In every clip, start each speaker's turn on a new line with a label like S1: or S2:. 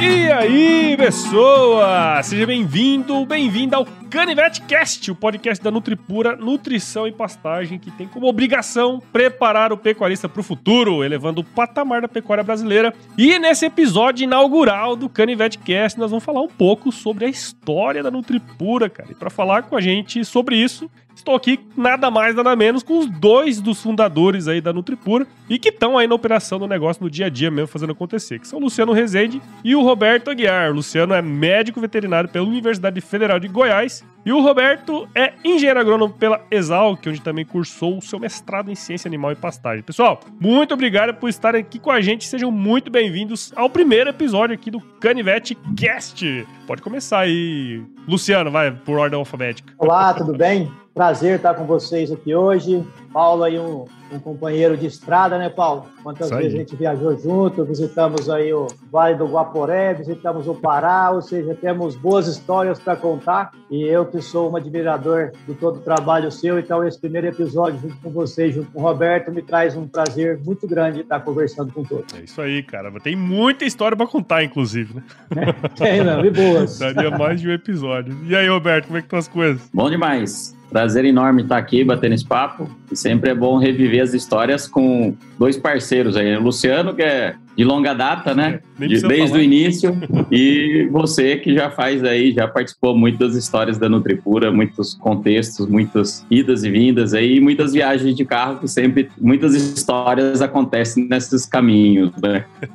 S1: E aí, pessoa! Seja bem-vindo, bem-vinda ao Canivete Cast, o podcast da Nutripura Nutrição e Pastagem, que tem como obrigação preparar o pecuarista para o futuro, elevando o patamar da pecuária brasileira. E nesse episódio inaugural do Canivete Cast, nós vamos falar um pouco sobre a história da Nutripura, cara. E para falar com a gente sobre isso, Estou aqui nada mais, nada menos com os dois dos fundadores aí da Nutripura e que estão aí na operação do negócio no dia a dia mesmo fazendo acontecer, que são o Luciano Rezende e o Roberto Aguiar. O Luciano é médico veterinário pela Universidade Federal de Goiás e o Roberto é engenheiro agrônomo pela Exalc, onde também cursou o seu mestrado em ciência animal e pastagem. Pessoal, muito obrigado por estarem aqui com a gente. Sejam muito bem-vindos ao primeiro episódio aqui do Canivete Cast. Pode começar aí. Luciano, vai por ordem alfabética.
S2: Olá, tudo bem? Prazer estar com vocês aqui hoje. Paulo aí um, um companheiro de estrada, né, Paulo? Quantas vezes a gente viajou junto, visitamos aí o Vale do Guaporé, visitamos o Pará, ou seja, temos boas histórias para contar. E eu que sou um admirador de todo o trabalho seu, então esse primeiro episódio junto com vocês, junto com o Roberto, me traz um prazer muito grande estar conversando com todos.
S1: É isso aí, cara. Tem muita história para contar, inclusive, né?
S2: É, tem, não, e boas.
S1: Daria mais de um episódio. E aí, Roberto, como é que estão as coisas?
S3: Bom demais. Prazer enorme estar aqui batendo esse papo. Sempre é bom reviver as histórias com dois parceiros aí. O Luciano, que é de longa data, né? De- desde
S1: falar.
S3: o início. E você que já faz aí, já participou muito das histórias da Nutripura, muitos contextos, muitas idas e vindas aí, muitas viagens de carro que sempre, muitas histórias acontecem nesses caminhos, né?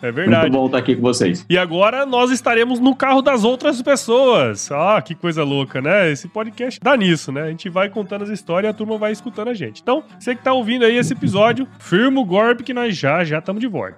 S1: É verdade.
S3: Muito bom estar aqui com vocês.
S1: E agora nós estaremos no carro das outras pessoas. Ah, que coisa louca, né? Esse podcast dá nisso, né? A gente vai contando as histórias e a turma vai escutando a gente. Então, você que tá ouvindo aí esse episódio, firma o golpe que nós já já estamos de volta.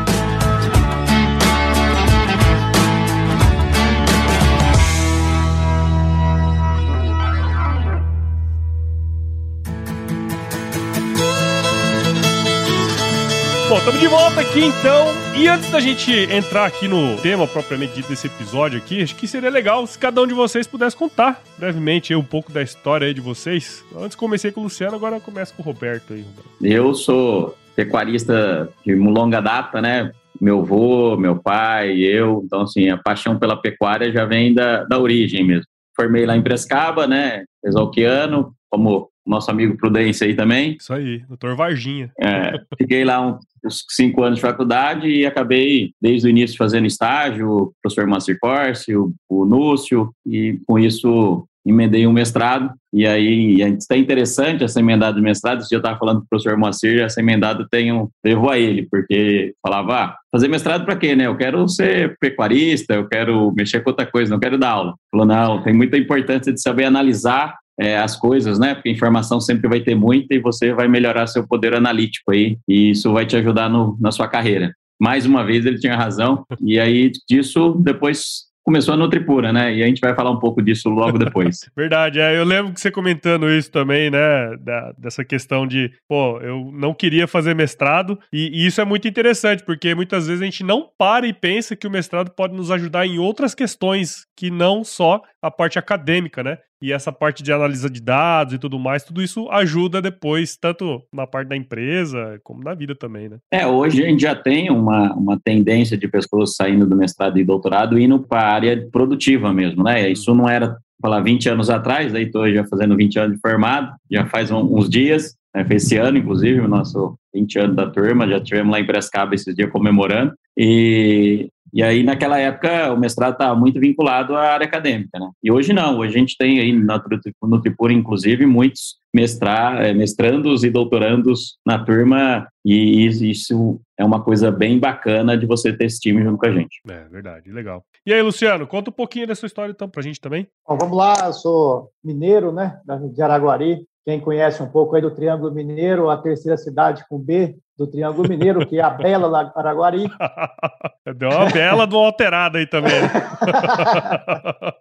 S1: Bom, estamos de volta aqui então. E antes da gente entrar aqui no tema propriamente dito desse episódio aqui, acho que seria legal se cada um de vocês pudesse contar brevemente um pouco da história de vocês. Antes comecei com o Luciano, agora começo com o Roberto aí.
S3: Eu sou pecuarista de longa data, né? Meu avô, meu pai, eu. Então, assim, a paixão pela pecuária já vem da, da origem mesmo. Formei lá em Prescaba, né? Exalquiano, como nosso amigo Prudência aí também.
S1: Isso aí, doutor Varginha.
S3: É, fiquei lá um- uns cinco anos de faculdade e acabei, desde o início, fazendo estágio, o professor Márcio Corsi, o, o Núcio, e com isso emendei um mestrado. E aí, está interessante essa emendada de mestrado. Dia eu estava falando com o professor Moacir, essa emendada tem um levou a ele, porque falava, ah, fazer mestrado para quê, né? Eu quero ser pecuarista, eu quero mexer com outra coisa, não quero dar aula. Falou, não, tem muita importância de saber analisar é, as coisas, né? Porque informação sempre vai ter muita e você vai melhorar seu poder analítico aí, e isso vai te ajudar no, na sua carreira. Mais uma vez ele tinha razão, e aí disso depois começou a Nutripura, né? E a gente vai falar um pouco disso logo depois.
S1: Verdade, é, eu lembro que você comentando isso também, né, da- dessa questão de, pô, eu não queria fazer mestrado, e, e isso é muito interessante, porque muitas vezes a gente não para e pensa que o mestrado pode nos ajudar em outras questões, que não só a parte acadêmica, né, e essa parte de análise de dados e tudo mais, tudo isso ajuda depois, tanto na parte da empresa, como na vida também, né.
S3: É, hoje a gente já tem uma, uma tendência de pessoas saindo do mestrado e doutorado indo para a área produtiva mesmo, né? Isso não era, falar, 20 anos atrás, daí estou já fazendo 20 anos de formado, já faz um- uns dias, né? Foi esse ano, inclusive, o nosso 20 anos da turma, já tivemos lá em Prescaba esses dias comemorando, e, e aí naquela época o mestrado estava muito vinculado à área acadêmica, né? E hoje não, hoje a gente tem aí na Nutri- Nutripura, inclusive, muitos mestrar, eh, mestrandos e doutorandos na turma, e isso- isso é uma coisa bem bacana de você ter esse time junto com a gente.
S1: É, verdade, legal. E aí, Luciano, conta um pouquinho da sua história então pra gente também.
S2: Bom, vamos lá, eu sou mineiro, né, de Araguari. Quem conhece um pouco aí do Triângulo Mineiro, a terceira cidade com B do Triângulo Mineiro, que é a Bela lá- Araguari.
S1: Deu uma bela de uma alterada aí também. né?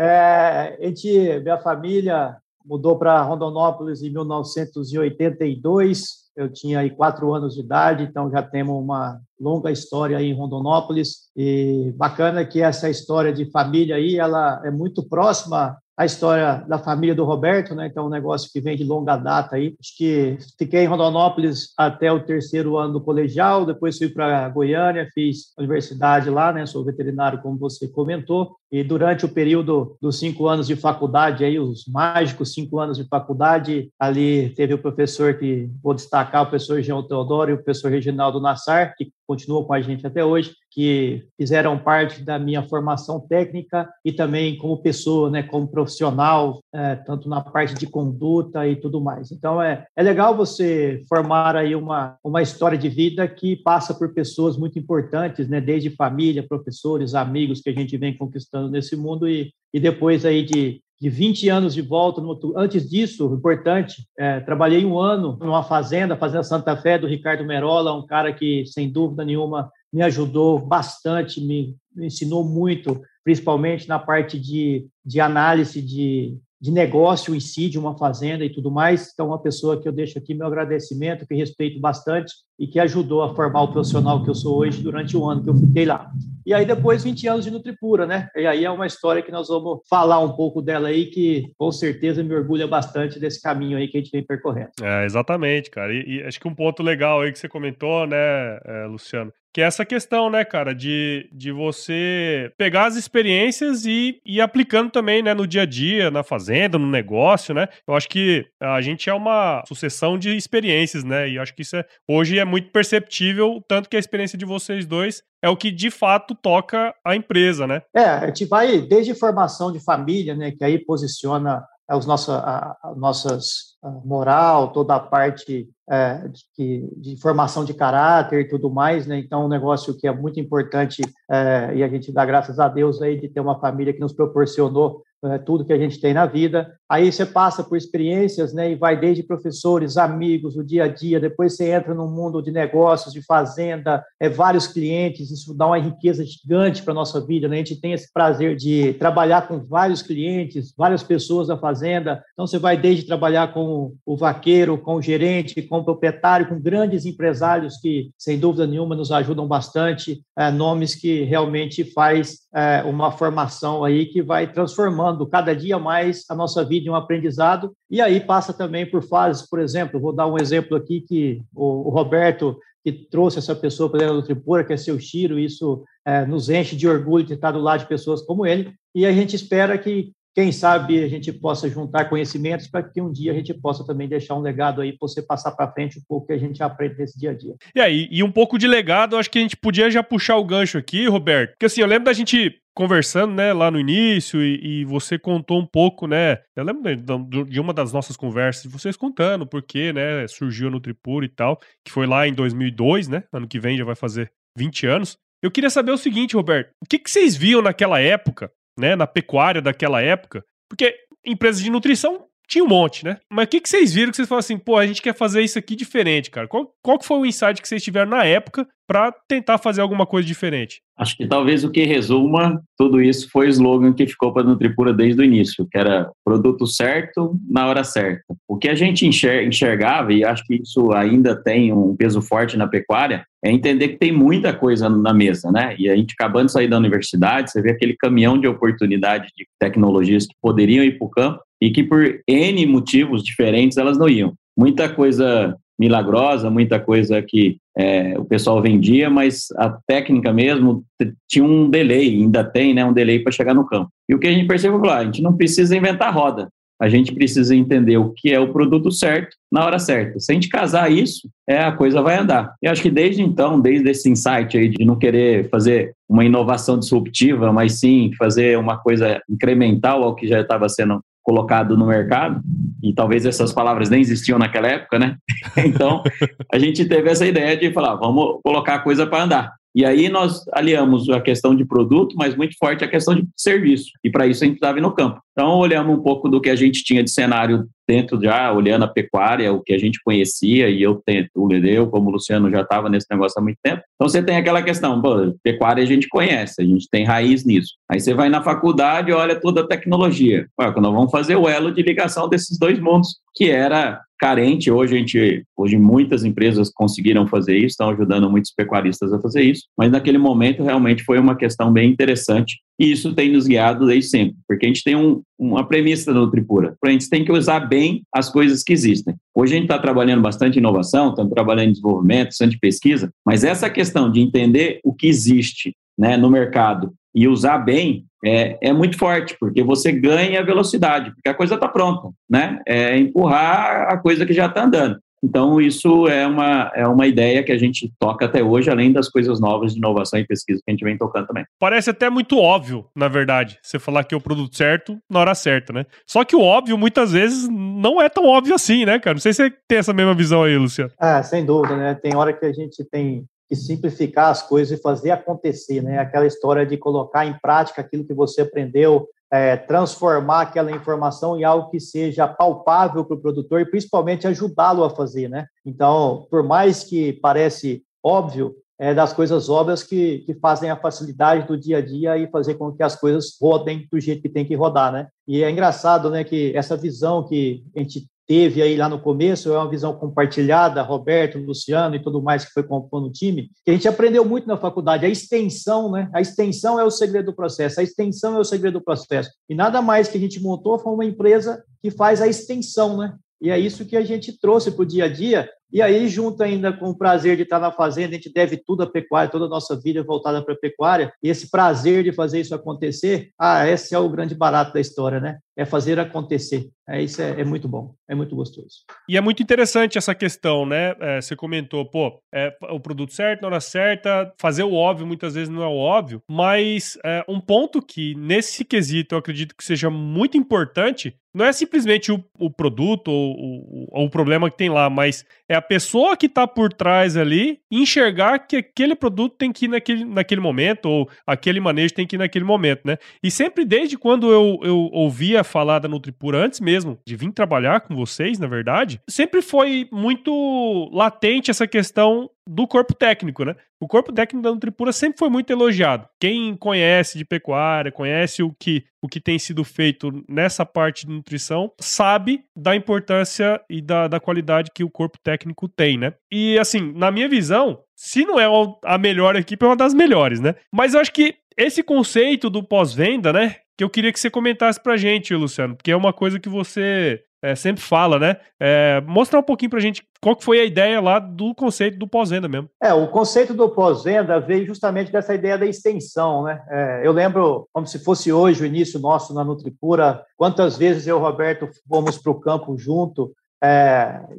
S2: É, a gente, minha família mudou para Rondonópolis em 1982. Eu tinha aí quatro anos de idade, então já temos uma longa história aí em Rondonópolis. E bacana que essa história de família aí, ela é muito próxima a história da família do Roberto, né? Então, um negócio que vem de longa data aí. Acho que fiquei em Rondonópolis até o terceiro ano do colegial, depois fui para Goiânia, fiz universidade lá, né? Sou veterinário, como você comentou. E durante o período dos cinco anos de faculdade, aí os mágicos cinco anos de faculdade, ali teve o professor que vou destacar, o professor João Teodoro e o professor Reginaldo Nassar, que continuam com a gente até hoje, que fizeram parte da minha formação técnica e também como pessoa, né, como profissional, é, tanto na parte de conduta e tudo mais. Então é, é legal você formar aí uma, uma história de vida que passa por pessoas muito importantes, né, desde família, professores, amigos que a gente vem conquistando nesse mundo e, e depois aí de de 20 anos de volta. Antes disso, importante, é, trabalhei um ano numa fazenda, Fazenda Santa Fé, do Ricardo Merola, um cara que, sem dúvida nenhuma, me ajudou bastante, me, ensinou muito, principalmente na parte de, de análise de, de negócio em si, de uma fazenda e tudo mais. Então, uma pessoa que eu deixo aqui meu agradecimento, que respeito bastante e que ajudou a formar o profissional que eu sou hoje durante o ano que eu fiquei lá. E aí depois 20 anos de Nutripura, né? E aí é uma história que nós vamos falar um pouco dela aí, que com certeza me orgulha bastante desse caminho aí que a gente vem percorrendo.
S1: É, exatamente, cara. E, e acho que um ponto legal aí que você comentou, né, é, Luciano, que é essa questão, né, cara, de, de você pegar as experiências e ir aplicando também, né, no dia a dia, na fazenda, no negócio, né? Eu acho que a gente é uma sucessão de experiências, né? E acho que isso é, hoje é muito perceptível, tanto que a experiência de vocês dois é o que de fato toca a empresa, né?
S2: É, a gente vai desde formação de família, né, que aí posiciona os nossos, a, a nossas a moral, toda a parte é, de, de, formação de caráter e tudo mais, né? Então, um negócio que é muito importante é, e a gente dá graças a Deus aí de ter uma família que nos proporcionou é, tudo que a gente tem na vida. Aí você passa por experiências, né? E vai desde professores, amigos, o dia a dia. Depois você entra no mundo de negócios, de fazenda, é vários clientes. Isso dá uma riqueza gigante para nossa vida. Né? A gente tem esse prazer de trabalhar com vários clientes, várias pessoas da fazenda. Então você vai desde trabalhar com o vaqueiro, com o gerente, com o proprietário, com grandes empresários que, sem dúvida nenhuma, nos ajudam bastante. É, nomes que realmente faz é, uma formação aí que vai transformando cada dia mais a nossa vida em um aprendizado. E aí passa também por fases, por exemplo, vou dar um exemplo aqui que o, o Roberto que trouxe essa pessoa para dentro do Tripura, que é seu Chiro, isso é, nos enche de orgulho de estar do lado de pessoas como ele, e a gente espera que quem sabe a gente possa juntar conhecimentos para que um dia a gente possa também deixar um legado aí para você passar para frente um pouco que a gente aprende nesse dia a dia.
S1: E aí, e um pouco de legado, acho que a gente podia já puxar o gancho aqui, Roberto, porque assim, eu lembro da gente conversando, né, lá no início, e, e, você contou um pouco, né, eu lembro de, de, uma das nossas conversas, vocês contando porque, né, surgiu no Tripura e tal, que foi lá em 2002, né, ano que vem já vai fazer 20 anos. Eu queria saber o seguinte, Roberto, o que, que vocês viam naquela época né, na pecuária daquela época, porque empresas de nutrição tinha um monte, né? Mas o que, que vocês viram que vocês falaram assim, pô, a gente quer fazer isso aqui diferente, cara? Qual, qual que foi o insight que vocês tiveram na época para tentar fazer alguma coisa diferente?
S3: Acho que talvez o que resuma tudo isso foi o slogan que ficou para a Nutripura desde o início, que era produto certo na hora certa. O que a gente enxergava, e acho que isso ainda tem um peso forte na pecuária, é entender que tem muita coisa na mesa, né? E a gente acabando de sair da universidade, você vê aquele caminhão de oportunidade de tecnologias que poderiam ir para o campo e que por N motivos diferentes elas não iam. Muita coisa milagrosa, muita coisa que é, o pessoal vendia, mas a técnica mesmo tinha um delay, ainda tem né, um delay para chegar no campo. E o que a gente percebeu, lá, a gente não precisa inventar roda, a gente precisa entender o que é o produto certo na hora certa. Se a gente casar isso, é, a coisa vai andar. E acho que desde então, desde esse insight aí de não querer fazer uma inovação disruptiva, mas sim fazer uma coisa incremental ao que já estava sendo colocado no mercado, e talvez essas palavras nem existiam naquela época, né? Então, a gente teve essa ideia de falar, vamos colocar a coisa para andar. E aí nós aliamos a questão de produto, mas muito forte a questão de serviço. E para isso a gente estava no campo. Então olhamos um pouco do que a gente tinha de cenário dentro já, olhando a pecuária, o que a gente conhecia, e eu, tenho, eu como o Luciano já estava nesse negócio há muito tempo. Então você tem aquela questão, pecuária a gente conhece, a gente tem raiz nisso. Aí você vai na faculdade e olha toda a tecnologia. Ué, nós vamos fazer o elo de ligação desses dois mundos, que era carente. Hoje a gente, hoje muitas empresas conseguiram fazer isso, estão ajudando muitos pecuaristas a fazer isso, mas naquele momento realmente foi uma questão bem interessante e isso tem nos guiado desde sempre, porque a gente tem um, uma premissa no Tripura, a gente tem que usar bem as coisas que existem. Hoje a gente está trabalhando bastante inovação, estamos trabalhando em desenvolvimento, bastante pesquisa, mas essa questão de entender o que existe né, no mercado e usar bem é, é muito forte, porque você ganha velocidade, porque a coisa está pronta, né? É empurrar a coisa que já está andando. Então, isso é uma, é uma ideia que a gente toca até hoje, além das coisas novas de inovação e pesquisa que a gente vem tocando também.
S1: Parece até muito óbvio, na verdade, você falar que é o produto certo na hora certa, né? Só que o óbvio, muitas vezes, não é tão óbvio assim, né, cara? Não sei se você tem essa mesma visão aí, Luciano.
S2: É, sem dúvida, né? Tem hora que a gente tem que simplificar as coisas e fazer acontecer, né? Aquela história de colocar em prática aquilo que você aprendeu, é, transformar aquela informação em algo que seja palpável para o produtor e principalmente ajudá-lo a fazer, né? Então, por mais que parece óbvio, é das coisas óbvias que, que fazem a facilidade do dia a dia e fazer com que as coisas rodem do jeito que tem que rodar, né? E é engraçado, né, que essa visão que a gente teve aí lá no começo, é uma visão compartilhada, Roberto, Luciano e tudo mais que foi compondo o time, que a gente aprendeu muito na faculdade, a extensão, né? A extensão é o segredo do processo, a extensão é o segredo do processo. E nada mais que a gente montou foi uma empresa que faz a extensão, né? E é isso que a gente trouxe para o dia a dia. E aí, junto ainda com o prazer de estar na fazenda, a gente deve tudo à pecuária, toda a nossa vida voltada para a pecuária. E esse prazer de fazer isso acontecer, ah, esse é o grande barato da história, né? É fazer acontecer. É, isso é, é muito bom, é muito gostoso.
S1: E é muito interessante essa questão, né? É, você comentou, pô, é o produto certo, na hora certa, fazer o óbvio muitas vezes não é o óbvio, mas é, um ponto que, nesse quesito, eu acredito que seja muito importante não é simplesmente o, o produto ou, ou, ou, o problema que tem lá, mas é a pessoa que está por trás ali enxergar que aquele produto tem que ir naquele, naquele momento, ou aquele manejo tem que ir naquele momento, né? E sempre desde quando eu, eu ouvia falar da Nutripura, antes mesmo de vir trabalhar com vocês, na verdade, sempre foi muito latente essa questão do corpo técnico, né? O corpo técnico da Nutripura sempre foi muito elogiado. Quem conhece de pecuária, conhece o que, o que tem sido feito nessa parte de nutrição, sabe da importância e da, da qualidade que o corpo técnico tem, né? E assim, na minha visão, se não é a melhor equipe, é uma das melhores, né? Mas eu acho que esse conceito do pós-venda, né? Que eu queria que você comentasse pra gente, Luciano, porque é uma coisa que você é, sempre fala, né? É, mostrar um pouquinho pra gente qual que foi a ideia lá do conceito do pós-venda mesmo.
S2: É, o conceito do pós-venda veio justamente dessa ideia da extensão, né? É, eu lembro, como se fosse hoje o início nosso na Nutripura, quantas vezes eu e o Roberto fomos para o campo junto,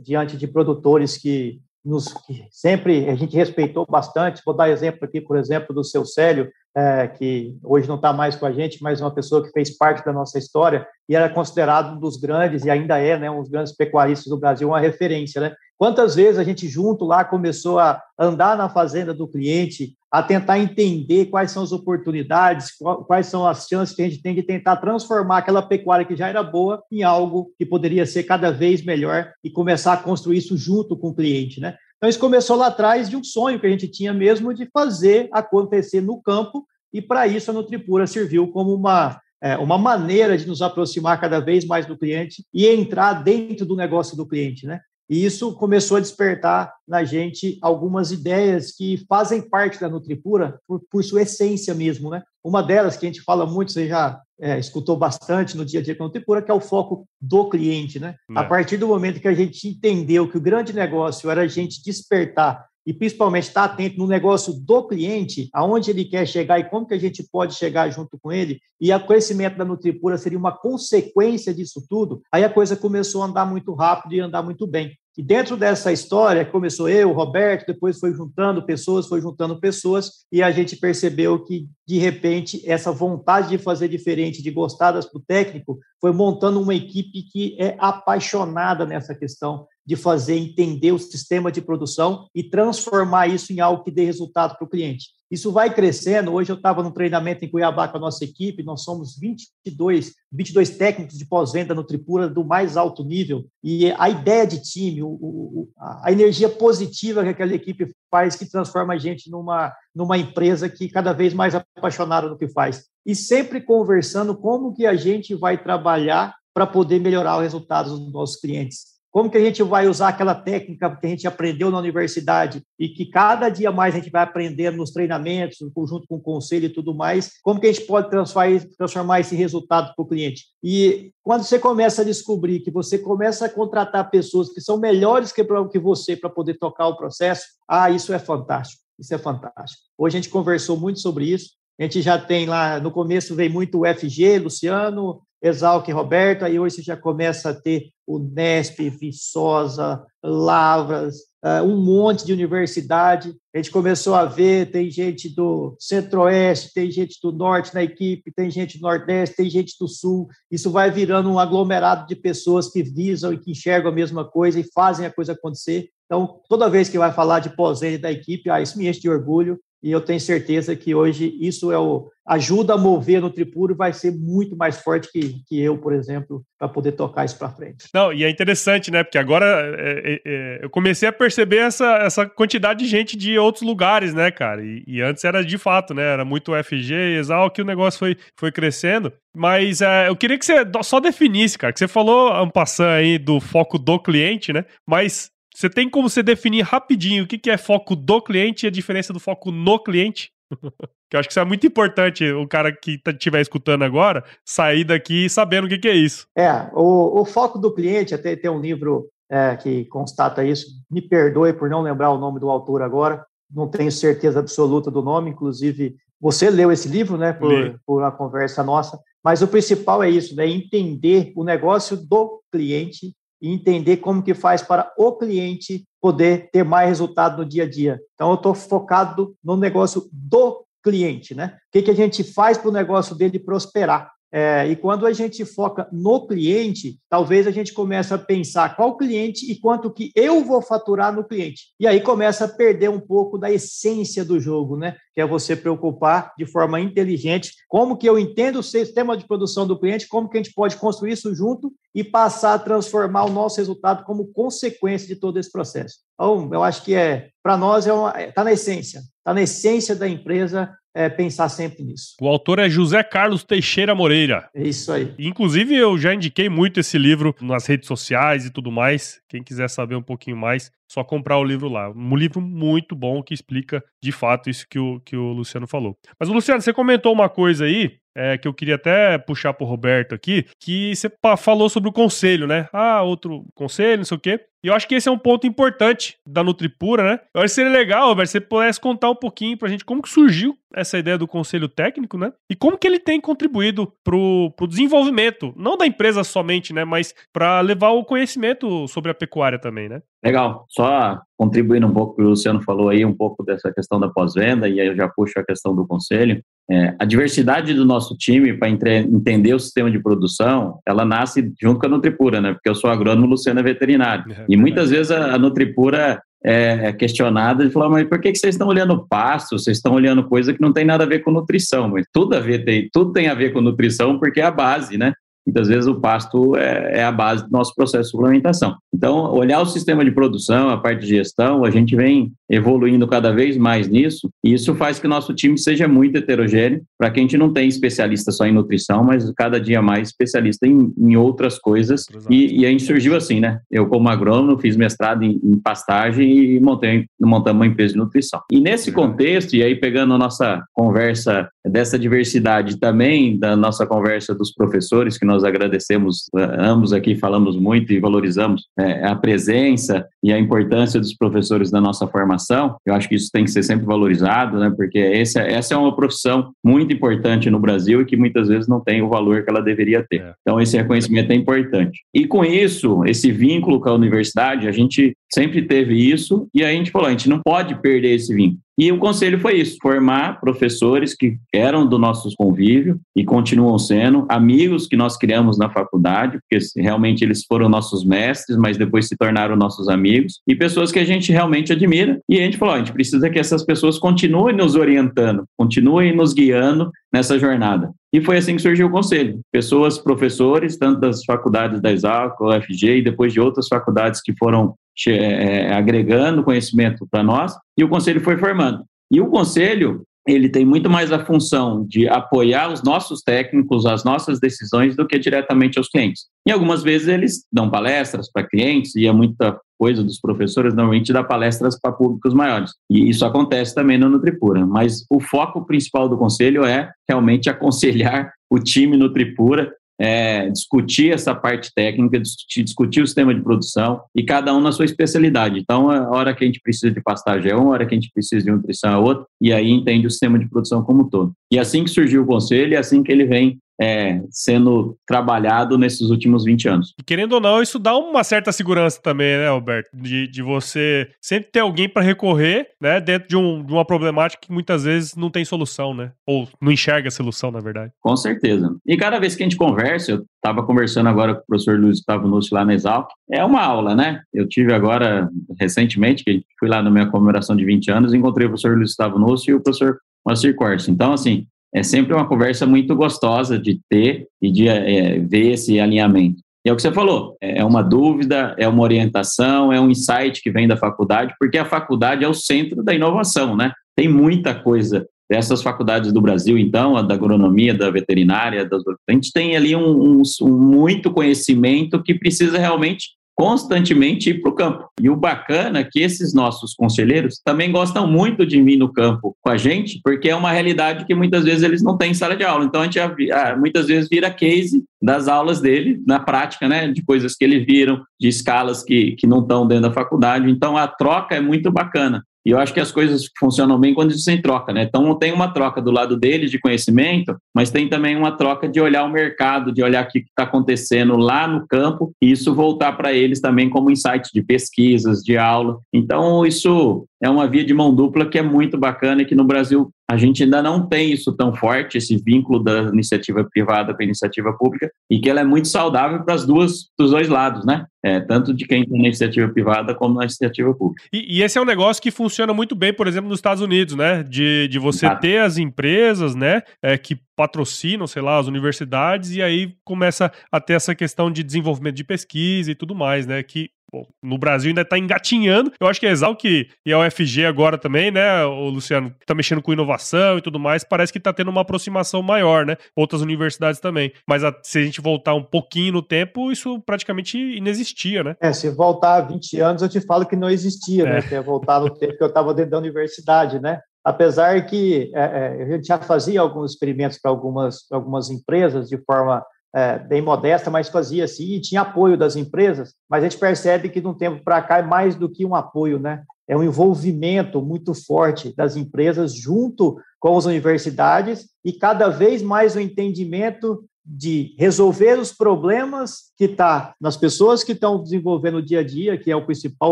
S2: diante de produtores que nos que sempre a gente respeitou bastante. Vou dar exemplo aqui, por exemplo, do seu Célio, é, que hoje não está mais com a gente, mas uma pessoa que fez parte da nossa história e era considerado um dos grandes, e ainda é, né, um dos grandes pecuaristas do Brasil, uma referência. Né? Quantas vezes a gente junto lá começou a andar na fazenda do cliente, a tentar entender quais são as oportunidades, quais são as chances que a gente tem de tentar transformar aquela pecuária que já era boa em algo que poderia ser cada vez melhor e começar a construir isso junto com o cliente, né? Então, isso começou lá atrás de um sonho que a gente tinha mesmo de fazer acontecer no campo, e para isso a Nutripura serviu como uma, é, uma maneira de nos aproximar cada vez mais do cliente e entrar dentro do negócio do cliente, né? E isso começou a despertar na gente algumas ideias que fazem parte da Nutripura por, por sua essência mesmo, né? Uma delas que a gente fala muito, você já é, escutou bastante no dia a dia com a Nutripura, que é o foco do cliente, né? É. A partir do momento que a gente entendeu que o grande negócio era a gente despertar e principalmente estar atento no negócio do cliente, aonde ele quer chegar e como que a gente pode chegar junto com ele, e o conhecimento da Nutripura seria uma consequência disso tudo, aí a coisa começou a andar muito rápido e andar muito bem. E dentro dessa história, começou eu, Roberto, depois foi juntando pessoas, foi juntando pessoas, e a gente percebeu que, de repente, essa vontade de fazer diferente, de gostar das para o técnico, foi montando uma equipe que é apaixonada nessa questão de fazer entender o sistema de produção e transformar isso em algo que dê resultado para o cliente. Isso vai crescendo. Hoje eu estava no treinamento em Cuiabá com a nossa equipe, nós somos 22, 22 técnicos de pós-venda no Tripura do mais alto nível. E a ideia de time, o, o, a energia positiva que aquela equipe faz, que transforma a gente numa, numa empresa que cada vez mais apaixonada no que faz. E sempre conversando como que a gente vai trabalhar para poder melhorar os resultados dos nossos clientes. Como que a gente vai usar aquela técnica que a gente aprendeu na universidade e que cada dia mais a gente vai aprendendo nos treinamentos, junto com o conselho e tudo mais, como que a gente pode transformar esse resultado para o cliente? E quando você começa a descobrir que você começa a contratar pessoas que são melhores que, você para poder tocar o processo, ah, isso é fantástico. Isso é fantástico. Hoje a gente conversou muito sobre isso. A gente já tem lá, no começo veio muito o FG, Luciano, Exalc Roberto, aí hoje você já começa a ter o Nesp, Viçosa, Lavras, uh, um monte de universidade. A gente começou a ver, tem gente do Centro-Oeste, tem gente do Norte na equipe, tem gente do Nordeste, tem gente do Sul. Isso vai virando um aglomerado de pessoas que visam e que enxergam a mesma coisa e fazem a coisa acontecer. Então, toda vez que vai falar de pós da equipe, ah, isso me enche de orgulho e eu tenho certeza que hoje isso é o, ajuda a mover no Tripuro vai ser muito mais forte que, que eu, por exemplo, para poder tocar isso para frente.
S1: Não, e é interessante, né? Porque agora é, é, é, eu comecei a perceber essa, essa quantidade de gente de outros lugares, né, cara? E, e antes era de fato, né? Era muito FG, Exal, que o negócio foi, foi crescendo. Mas é, eu queria que você só definisse, cara, que você falou um passando aí do foco do cliente, né? Mas você tem como você definir rapidinho o que, que é foco do cliente e a diferença do foco no cliente? que eu acho que isso é muito importante, o cara que estiver tá, escutando agora, sair daqui sabendo o que, que é isso.
S2: É, o, o foco do cliente, até tem um livro é, que constata isso, me perdoe por não lembrar o nome do autor agora, não tenho certeza absoluta do nome, inclusive você leu esse livro, né, por, por uma conversa nossa, mas o principal é isso, né, entender o negócio do cliente e entender como que faz para o cliente poder ter mais resultado no dia a dia. Então, eu estou focado no negócio do cliente, né? O que, que a gente faz para o negócio dele prosperar? É, e quando a gente foca no cliente, talvez a gente comece a pensar qual cliente e quanto que eu vou faturar no cliente. E aí começa a perder um pouco da essência do jogo, né? Que é você preocupar de forma inteligente como que eu entendo o sistema de produção do cliente, como que a gente pode construir isso junto e passar a transformar o nosso resultado como consequência de todo esse processo. Então, eu acho que é para nós é está é, na essência, está na essência da empresa é, pensar sempre nisso.
S1: O autor é José Carlos Teixeira Moreira.
S2: É isso aí.
S1: Inclusive, eu já indiquei muito esse livro nas redes sociais e tudo mais. Quem quiser saber um pouquinho mais, só comprar o livro lá. Um livro muito bom que explica de fato isso que o, que o Luciano falou. Mas, Luciano, você comentou uma coisa aí é, que eu queria até puxar pro Roberto aqui, que você falou sobre o conselho, né? Ah, outro conselho, não sei o quê. E eu acho que esse é um ponto importante da Nutripura, né? Eu acho que seria legal, velho, se você pudesse contar um pouquinho pra gente como que surgiu essa ideia do conselho técnico, né? E como que ele tem contribuído pro, pro desenvolvimento, não da empresa somente, né? Mas para levar o conhecimento sobre a pecuária também, né?
S3: Legal. Só contribuindo um pouco, o Luciano falou aí um pouco dessa questão da pós-venda, e aí eu já puxo a questão do conselho. É, a diversidade do nosso time para entender o sistema de produção, ela nasce junto com a Nutripura, né? Porque eu sou agrônomo, Luciano é veterinário. É, e muitas vezes a, a Nutripura é questionada de falar, mas por que, que vocês estão olhando pasto? Vocês estão olhando coisa que não tem nada a ver com nutrição, mas tudo a ver tem, tudo tem a ver com nutrição porque é a base, né? Muitas vezes o pasto é, é, a base do nosso processo de suplementação. Então, olhar o sistema de produção, a parte de gestão, a gente vem evoluindo cada vez mais nisso, e isso faz que o nosso time seja muito heterogêneo, para que a gente não tenha especialista só em nutrição, mas cada dia mais especialista em, em outras coisas. E, e, a gente surgiu assim, né? Eu, como agrônomo, fiz mestrado em, em pastagem e montei, montamos uma empresa de nutrição. E nesse contexto, e aí pegando a nossa conversa dessa diversidade também, da nossa conversa dos professores, que nós agradecemos, eh, ambos aqui falamos muito e valorizamos é, a presença e a importância dos professores da nossa formação. Eu acho que isso tem que ser sempre valorizado, né? Porque essa, essa é uma profissão muito importante no Brasil e que muitas vezes não tem o valor que ela deveria ter. É. Então, esse reconhecimento é importante. E com isso, esse vínculo com a universidade, a gente sempre teve isso e a gente falou, a gente não pode perder esse vínculo. E o conselho foi isso: formar professores que eram do nosso convívio e continuam sendo, amigos que nós criamos na faculdade, porque realmente eles foram nossos mestres, mas depois se tornaram nossos amigos, e pessoas que a gente realmente admira. E a gente falou: a gente precisa que essas pessoas continuem nos orientando, continuem nos guiando nessa jornada. E foi assim que surgiu o conselho. Pessoas, professores, tanto das faculdades da Exalc, UFG e depois de outras faculdades que foram é, agregando conhecimento para nós, e o conselho foi formando. E o conselho, ele tem muito mais a função de apoiar os nossos técnicos, as nossas decisões, do que diretamente aos clientes. E algumas vezes eles dão palestras para clientes, e é muita coisa dos professores, normalmente dá palestras para públicos maiores. E isso acontece também no Nutripura. Mas o foco principal do conselho é realmente aconselhar o time Nutripura é, discutir essa parte técnica, discutir, discutir, o sistema de produção e cada um na sua especialidade. Então, a hora que a gente precisa de pastagem é uma, a hora que a gente precisa de nutrição é outra, e aí entende o sistema de produção como um todo. E assim que surgiu o conselho, é assim que ele vem é, sendo trabalhado nesses últimos 20 anos.
S1: E querendo ou não, isso dá uma certa segurança também, né, Alberto? De, de você sempre ter alguém para recorrer, né, dentro de, um, de uma problemática que muitas vezes não tem solução, né? Ou não enxerga a solução, na verdade.
S3: Com certeza. E cada vez que a gente conversa, eu estava conversando agora com o professor Luiz Gustavo Nusso lá na Exalc, é uma aula, né? Eu tive agora, recentemente, que fui lá na minha comemoração de 20 anos, encontrei o professor Luiz Gustavo Nusso e o professor Moacir Corsi. Então, assim, é sempre uma conversa muito gostosa de ter e de é, ver esse alinhamento. E é o que você falou, é uma dúvida, é uma orientação, é um insight que vem da faculdade, porque a faculdade é o centro da inovação, né? Tem muita coisa dessas faculdades do Brasil, então, a da agronomia, da veterinária, das... a gente tem ali um, um, um muito conhecimento que precisa realmente constantemente ir para o campo. E o bacana é que esses nossos conselheiros também gostam muito de vir no campo com a gente, porque é uma realidade que muitas vezes eles não têm sala de aula. Então a gente ah, muitas vezes vira case das aulas dele na prática, né, de coisas que eles viram, de escalas que, que não estão dentro da faculdade. Então a troca é muito bacana. E eu acho que as coisas funcionam bem quando isso tem troca, né? Então tem uma troca do lado deles de conhecimento, mas tem também uma troca de olhar o mercado, de olhar o que está acontecendo lá no campo e isso voltar para eles também como insight de pesquisas, de aula. Então isso é uma via de mão dupla que é muito bacana e que no Brasil a gente ainda não tem isso tão forte, esse vínculo da iniciativa privada com a iniciativa pública, e que ela é muito saudável para as duas, dos dois lados, né? É, tanto de quem tem na iniciativa privada como na iniciativa pública.
S1: E, e, esse é um negócio que funciona muito bem, por exemplo, nos Estados Unidos, né? De, de você ter as empresas, né? É, que patrocinam, sei lá, as universidades, e aí começa a ter essa questão de desenvolvimento de pesquisa e tudo mais, né? Que Bom, no Brasil ainda está engatinhando. Eu acho que a Exalc e a UFG agora também, né, o Luciano, está mexendo com inovação e tudo mais, parece que está tendo uma aproximação maior, né? Outras universidades também. Mas a, se a gente voltar um pouquinho no tempo, isso praticamente inexistia, né?
S2: É, se voltar 20 anos, eu te falo que não existia, né? é. né? Voltar no tempo que eu estava dentro da universidade, né? Apesar que é, é, a gente já fazia alguns experimentos para algumas, algumas empresas de forma é, bem modesta, mas fazia assim e tinha apoio das empresas. Mas a gente percebe que de um tempo para cá é mais do que um apoio, né? É um envolvimento muito forte das empresas junto com as universidades e cada vez mais o entendimento de resolver os problemas que está nas pessoas que estão desenvolvendo o dia a dia, que é o principal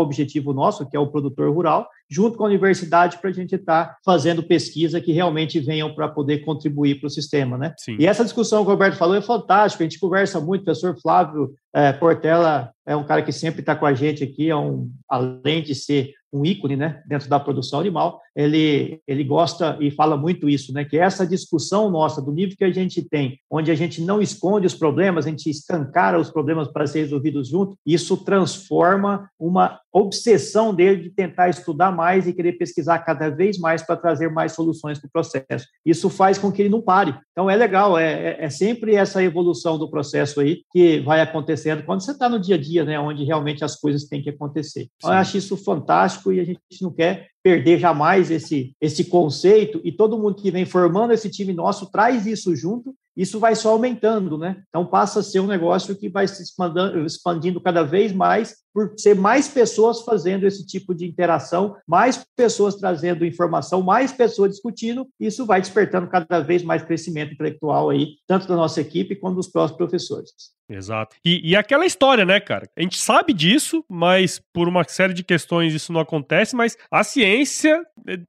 S2: objetivo nosso, que é o produtor rural, junto com a universidade para a gente estar tá fazendo pesquisa que realmente venham para poder contribuir para o sistema, né? Sim. E essa discussão que o Roberto falou é fantástica, a gente conversa muito, o professor Flávio é, Portela é um cara que sempre está com a gente aqui, é um, além de ser um ícone né, dentro da produção animal, ele, ele gosta e fala muito isso, né, que essa discussão nossa, do nível que a gente tem, onde a gente não esconde os problemas, a gente escancara os problemas para ser resolvidos junto, isso transforma uma obsessão dele de tentar estudar mais e querer pesquisar cada vez mais para trazer mais soluções para o processo. Isso faz com que ele não pare. Então, é legal, é, é, é sempre essa evolução do processo aí que vai acontecendo quando você está no dia a dia, né, onde realmente as coisas têm que acontecer. Então, eu acho isso fantástico e a gente não quer perder jamais esse, esse conceito e todo mundo que vem formando esse time nosso traz isso junto, isso vai só aumentando, né? Então passa a ser um negócio que vai se expandindo, expandindo cada vez mais por ser mais pessoas fazendo esse tipo de interação, mais pessoas trazendo informação, mais pessoas discutindo, isso vai despertando cada vez mais crescimento intelectual aí, tanto da nossa equipe quanto dos próprios professores.
S1: Exato. E, e aquela história, né, cara? A gente sabe disso, mas por uma série de questões isso não acontece, mas a ciência,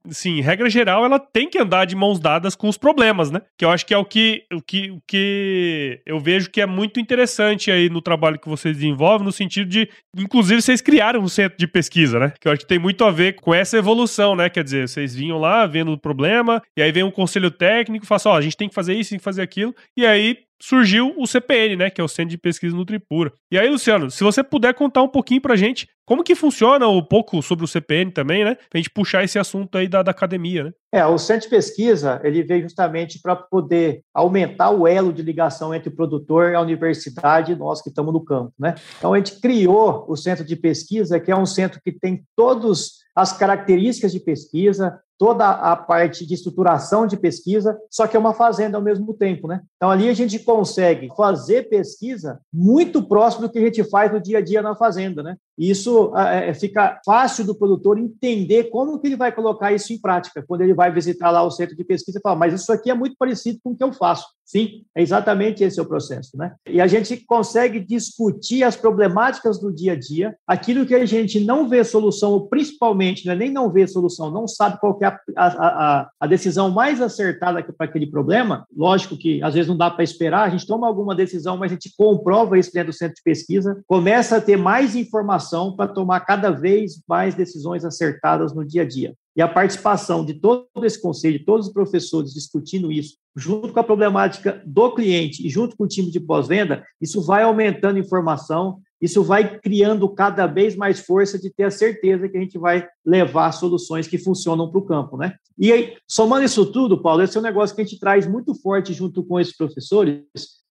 S1: sim, regra geral, ela tem que andar de mãos dadas com os problemas, né? Que eu acho que é o que, o que, o que eu vejo que é muito interessante aí no trabalho que vocês desenvolvem, no sentido de, inclusive, vocês criaram um centro de pesquisa, né? Que eu acho que tem muito a ver com essa evolução, né? Quer dizer, vocês vinham lá vendo o problema, e aí vem um conselho técnico, fala assim, ó, oh, a gente tem que fazer isso, tem que fazer aquilo, e aí surgiu o CPN, né, que é o Centro de Pesquisa Nutripura. E aí, Luciano, se você puder contar um pouquinho pra gente como que funciona um pouco sobre o CPN também, né, pra gente puxar esse assunto aí da, da academia, né?
S2: É, o Centro de Pesquisa, ele veio justamente para poder aumentar o elo de ligação entre o produtor, a universidade e nós que estamos no campo, né? Então, a gente criou o Centro de Pesquisa, que é um centro que tem todas as características de pesquisa, toda a parte de estruturação de pesquisa, só que é uma fazenda ao mesmo tempo, né? Então ali a gente consegue fazer pesquisa muito próximo do que a gente faz no dia a dia na fazenda, né? Isso é, é, fica fácil do produtor entender como que ele vai colocar isso em prática. Quando ele vai visitar lá o centro de pesquisa e fala, mas isso aqui é muito parecido com o que eu faço. Sim, é exatamente esse é o processo, né? E a gente consegue discutir as problemáticas do dia a dia, aquilo que a gente não vê solução, ou principalmente, não é nem não vê solução, não sabe qual é a, a, a decisão mais acertada para aquele problema. Lógico que às vezes não dá para esperar, a gente toma alguma decisão, mas a gente comprova isso dentro do centro de pesquisa, começa a ter mais informação para tomar cada vez mais decisões acertadas no dia a dia. E a participação de todo esse conselho, de todos os professores discutindo isso, junto com a problemática do cliente e junto com o time de pós-venda, isso vai aumentando informação, isso vai criando cada vez mais força de ter a certeza que a gente vai levar soluções que funcionam para o campo, né? E aí, somando isso tudo, Paulo, esse é um negócio que a gente traz muito forte junto com esses professores,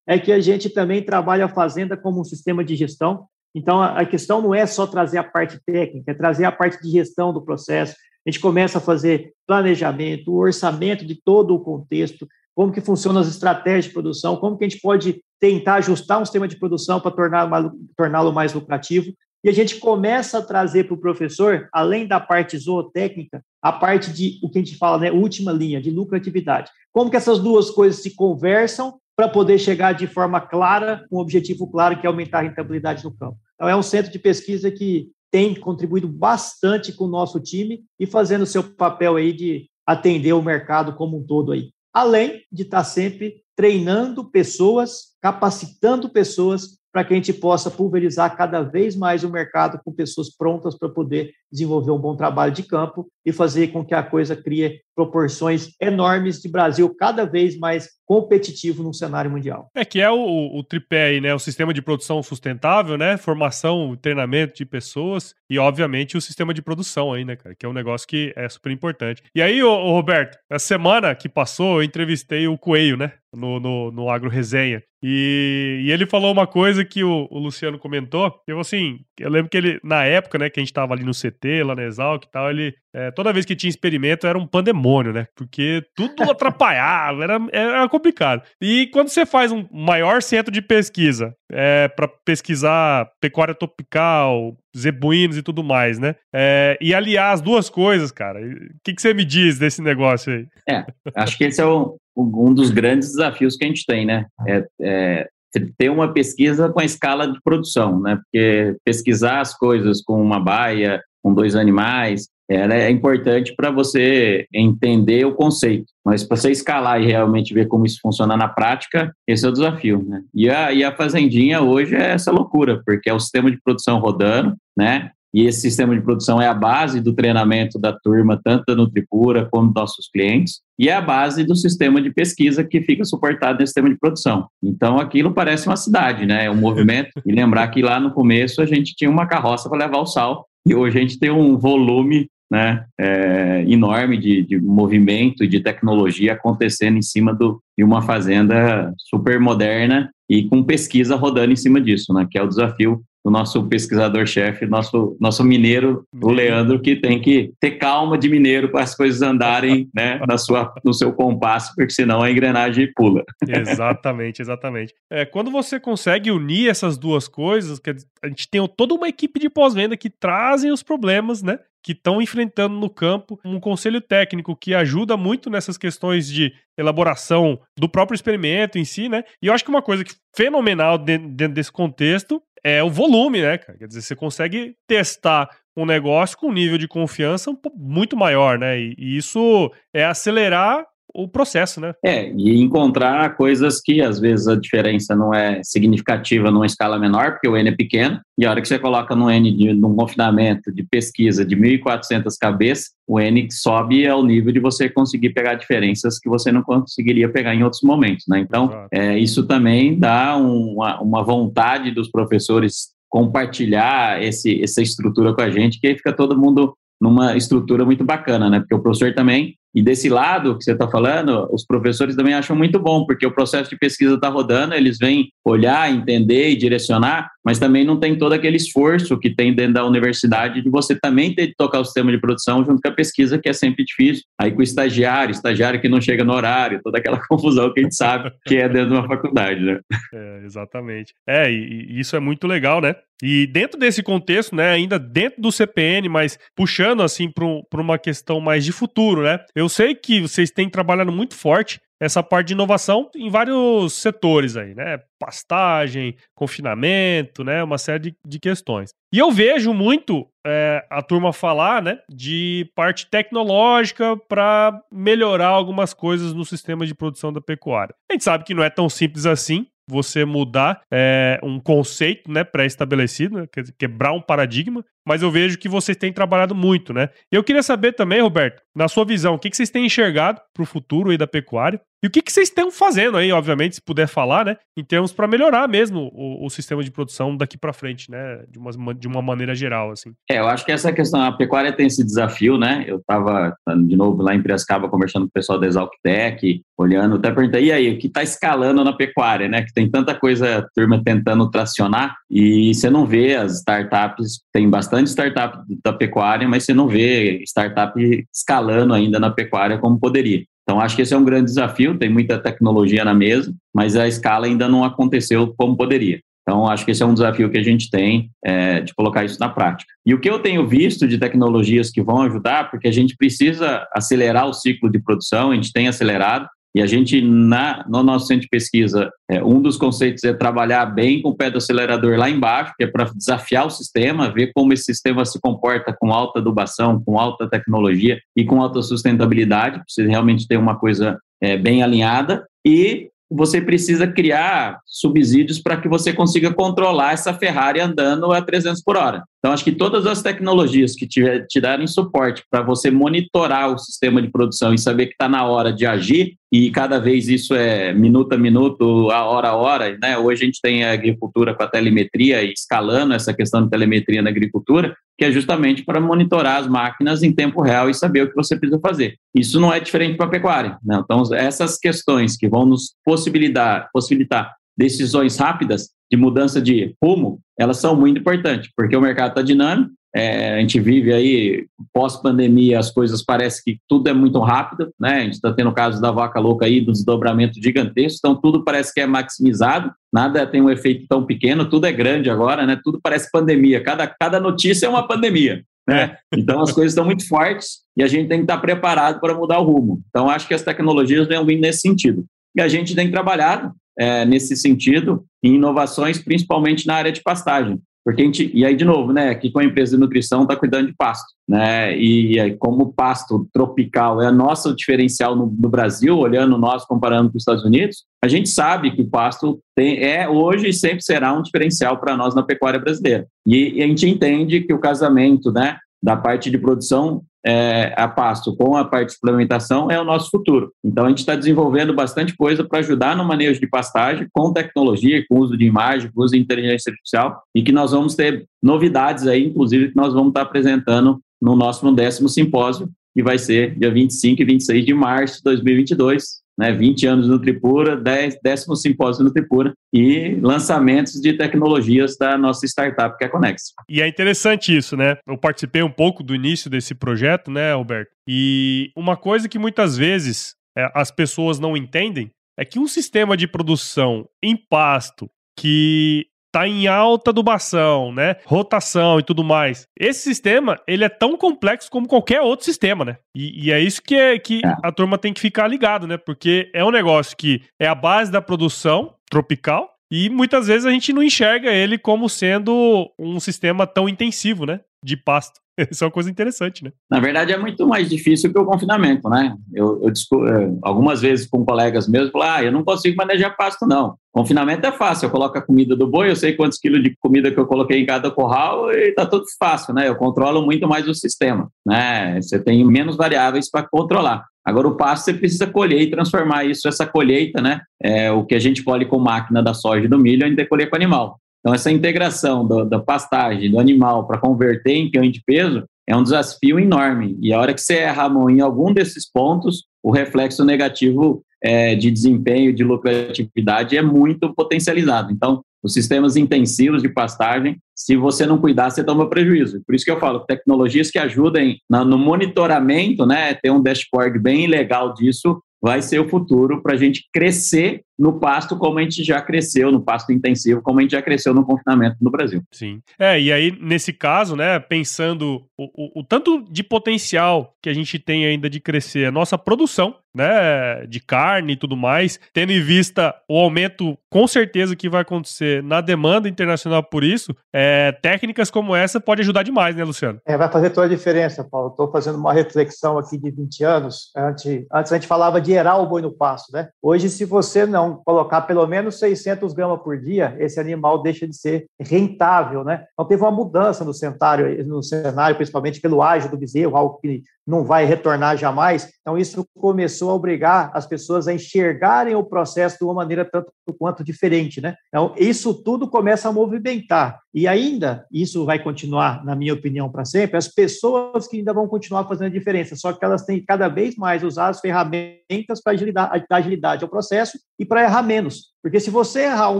S2: é que a gente também trabalha a fazenda como um sistema de gestão, então, a questão não é só trazer a parte técnica, é trazer a parte de gestão do processo. A gente começa a fazer planejamento, o orçamento de todo o contexto, como que funcionam as estratégias de produção, como que a gente pode tentar ajustar um sistema de produção para torná-lo torná mais lucrativo. E a gente começa a trazer para o professor, além da parte zootécnica, a parte de o que a gente fala, né, última linha, de lucratividade. Como que essas duas coisas se conversam para poder chegar de forma clara, um objetivo claro, que é aumentar a rentabilidade no campo. Então, é um centro de pesquisa que tem contribuído bastante com o nosso time e fazendo seu papel aí de atender o mercado como um todo aí. Além de estar sempre treinando pessoas, capacitando pessoas para que a gente possa pulverizar cada vez mais o mercado com pessoas prontas para poder desenvolver um bom trabalho de campo e fazer com que a coisa crie proporções enormes de Brasil cada vez mais competitivo no cenário mundial.
S1: É que é o, o tripé aí, né? O sistema de produção sustentável, né? Formação, treinamento de pessoas e, obviamente, o sistema de produção aí, né, cara? Que é um negócio que é super importante. E aí, ô, Roberto, a semana que passou, eu entrevistei o Coelho, né? No, no, no Agro Resenha. E, e, ele falou uma coisa que o, o Luciano comentou. Eu, assim, eu lembro que ele, na época, né, que a gente tava ali no CT, lá na Exalc e tal, ele, é, toda vez que tinha experimento era um pandemônio, né? Porque tudo atrapalhava, era, era complicado. E quando você faz um maior centro de pesquisa é, para pesquisar pecuária tropical, zebuínos e tudo mais, né? É, e aliar as duas coisas, cara, o que, que você me diz desse negócio aí?
S3: É, acho que esse é o, um dos grandes desafios que a gente tem, né? É, é ter uma pesquisa com a escala de produção, né? Porque pesquisar as coisas com uma baia, com dois animais, ela é importante para você entender o conceito, mas para você escalar e realmente ver como isso funciona na prática, esse é o desafio, né? E a, e a fazendinha hoje é essa loucura, porque é o sistema de produção rodando, né? E esse sistema de produção é a base do treinamento da turma, tanto da Nutripura como dos nossos clientes, e é a base do sistema de pesquisa que fica suportado nesse sistema de produção. Então, aquilo parece uma cidade, né? É um movimento. E lembrar que lá no começo a gente tinha uma carroça para levar o sal, e hoje a gente tem um volume né, é, enorme de, de movimento e de tecnologia acontecendo em cima do, de uma fazenda super moderna e com pesquisa rodando em cima disso, né, que é o desafio do nosso pesquisador-chefe, nosso, nosso mineiro, o Leandro, que tem que ter calma de mineiro para as coisas andarem né, na sua, no seu compasso, porque senão a engrenagem pula.
S1: Exatamente, exatamente. É, quando você consegue unir essas duas coisas, que a gente tem toda uma equipe de pós-venda que trazem os problemas, né? Que estão enfrentando no campo um conselho técnico que ajuda muito nessas questões de elaboração do próprio experimento em si, né? E eu acho que uma coisa que fenomenal dentro desse contexto é o volume, né? Quer dizer, você consegue testar um negócio com um nível de confiança muito maior, né? E isso é acelerar o processo, né?
S3: É, e encontrar coisas que às vezes a diferença não é significativa numa escala menor, porque o N é pequeno, e a hora que você coloca no N de num confinamento de pesquisa de 1.400 cabeças, o N sobe ao nível de você conseguir pegar diferenças que você não conseguiria pegar em outros momentos, né? Então, é, isso também dá uma, uma vontade dos professores compartilhar esse, essa estrutura com a gente, que aí fica todo mundo numa estrutura muito bacana, né? Porque o professor também e desse lado que você está falando, os professores também acham muito bom, porque o processo de pesquisa está rodando, eles vêm olhar, entender e direcionar, mas também não tem todo aquele esforço que tem dentro da universidade de você também ter de tocar o sistema de produção junto com a pesquisa, que é sempre difícil. Aí com o estagiário, estagiário que não chega no horário, toda aquela confusão que a gente sabe que é dentro de uma faculdade, né?
S1: É, exatamente. É, e, e isso é muito legal, né? E dentro desse contexto, né, ainda dentro do CPN, mas puxando assim para uma questão mais de futuro, né? Eu sei que vocês têm trabalhado muito forte essa parte de inovação em vários setores aí, né? Pastagem, confinamento, né? Uma série de, de questões. E eu vejo muito é, a turma falar, né? De parte tecnológica para melhorar algumas coisas no sistema de produção da pecuária. A gente sabe que não é tão simples assim, você mudar é, um conceito né, pré-estabelecido, né, quebrar um paradigma, mas eu vejo que vocês têm trabalhado muito, né? Eu queria saber também, Roberto, na sua visão, o que, vocês têm enxergado para o futuro aí da pecuária e o que, vocês estão fazendo aí, obviamente, se puder falar, né? Em termos para melhorar mesmo o, o, sistema de produção daqui para frente, né? De uma, de uma maneira geral, assim.
S3: É, eu acho que essa questão, a pecuária tem esse desafio, né? Eu estava, de novo, lá em Piracicaba, conversando com o pessoal da Exalctec, olhando, até perguntei, e aí, o que está escalando na pecuária, né? Que tem tanta coisa, turma tentando tracionar, e você não vê as startups, tem bastante startup da pecuária, mas você não vê startup escalando ainda na pecuária como poderia. Então, acho que esse é um grande desafio, tem muita tecnologia na mesa, mas a escala ainda não aconteceu como poderia. Então, acho que esse é um desafio que a gente tem é, de colocar isso na prática. E o que eu tenho visto de tecnologias que vão ajudar, porque a gente precisa acelerar o ciclo de produção, a gente tem acelerado, e a gente, na, no nosso centro de pesquisa, é, um dos conceitos é trabalhar bem com o pé do acelerador lá embaixo, que é para desafiar o sistema, ver como esse sistema se comporta com alta adubação, com alta tecnologia e com alta sustentabilidade, para você realmente ter uma coisa é, bem alinhada. E você precisa criar subsídios para que você consiga controlar essa Ferrari andando a 300 por hora. Então, acho que todas as tecnologias que te, te darem suporte para você monitorar o sistema de produção e saber que está na hora de agir, e cada vez isso é minuto a minuto, a hora a hora, né? Hoje a gente tem a agricultura com a telemetria e escalando essa questão de telemetria na agricultura, que é justamente para monitorar as máquinas em tempo real e saber o que você precisa fazer. Isso não é diferente para a pecuária. Né? Então, essas questões que vão nos possibilitar, possibilitar decisões rápidas de mudança de rumo, elas são muito importantes, porque o mercado está dinâmico, é, a gente vive aí, pós-pandemia, as coisas parece que tudo é muito rápido, né? A gente está tendo o caso da vaca louca aí, do desdobramento gigantesco, então tudo parece que é maximizado, nada tem um efeito tão pequeno, tudo é grande agora, né? Tudo parece pandemia, cada, cada notícia é uma pandemia. Né? Então as coisas estão muito fortes e a gente tem que estar preparado para mudar o rumo. Então acho que as tecnologias vêm vindo nesse sentido. E a gente tem trabalhado é, nesse sentido em inovações, principalmente na área de pastagem. Porque a gente, e aí, de novo, né, aqui com a empresa de nutrição está cuidando de pasto, né, e, e como o pasto tropical é nosso diferencial no, no, Brasil, olhando nós comparando com os Estados Unidos, a gente sabe que o pasto tem, é hoje e sempre será um diferencial para nós na pecuária brasileira. E, e, a gente entende que o casamento, né, da parte de produção é, a pasto com a parte de suplementação é o nosso futuro. Então, a gente está desenvolvendo bastante coisa para ajudar no manejo de pastagem, com tecnologia, com uso de imagem, com uso de inteligência artificial, e que nós vamos ter novidades aí, inclusive, que nós vamos estar tá apresentando no nosso décimo simpósio, que vai ser dia 25 e 26 de março de 2022, né, 20 anos no Tripura, 10, décimo simpósio no Tripura e lançamentos de tecnologias da nossa startup que é a Conex.
S1: E é interessante isso, né? Eu participei um pouco do início desse projeto, né, Alberto? E uma coisa que muitas vezes é, as pessoas não entendem é que um sistema de produção em pasto que tá em alta adubação, né? Rotação e tudo mais. Esse sistema, ele é tão complexo como qualquer outro sistema, né? E, e é isso que, é, que é. a turma tem que ficar ligado, né? Porque é um negócio que é a base da produção tropical, e muitas vezes a gente não enxerga ele como sendo um sistema tão intensivo, né? De pasto. Isso é uma coisa interessante, né?
S3: Na verdade, é muito mais difícil que o confinamento, né? Eu, eu é, algumas vezes com colegas meus, falo, ah, eu não consigo manejar pasto, não. Confinamento é fácil, eu coloco a comida do boi, eu sei quantos quilos de comida que eu coloquei em cada curral e tá tudo fácil, né? Eu controlo muito mais o sistema, né? Você tem menos variáveis para controlar. Agora, o pasto você precisa colher e transformar isso, essa colheita, né? É, o que a gente colhe com máquina da soja e do milho, a gente colher com animal. Então, essa integração do, da pastagem, do animal, para converter em ganho de peso, é um desafio enorme. E a hora que você erra a mão em algum desses pontos, o reflexo negativo é, de desempenho, de lucratividade é muito potencializado. Então, os sistemas intensivos de pastagem, se você não cuidar, você toma prejuízo. Por isso que eu falo, tecnologias que ajudem no monitoramento, né, ter um dashboard bem legal disso, vai ser o futuro para a gente crescer no pasto como a gente já cresceu, no pasto intensivo, como a gente já cresceu no confinamento no Brasil.
S1: Sim. É, e aí, nesse caso, né, pensando o, o, o tanto de potencial que a gente tem ainda de crescer a nossa produção, né, de carne e tudo mais, tendo em vista o aumento, com certeza, que vai acontecer na demanda internacional por isso, é, técnicas como essa pode ajudar demais, né, Luciano?
S2: É, vai fazer toda a diferença, Paulo. Estou fazendo uma reflexão aqui de 20 anos. Antes, antes a gente falava de erar o boi no pasto, né? Hoje, se você não colocar pelo menos 600 gramas por dia, esse animal deixa de ser rentável, né? Então teve uma mudança no cenário, no cenário principalmente pelo ágio do bezerro, algo que não vai retornar jamais. Então isso começou a obrigar as pessoas a enxergarem o processo de uma maneira tanto quanto diferente, né? Então isso tudo começa a movimentar. E ainda, isso vai continuar, na minha opinião, para sempre, as pessoas que ainda vão continuar fazendo a diferença, só que elas têm cada vez mais usar as ferramentas para agilidade, agilidade ao processo e para errar menos. Porque se você errar um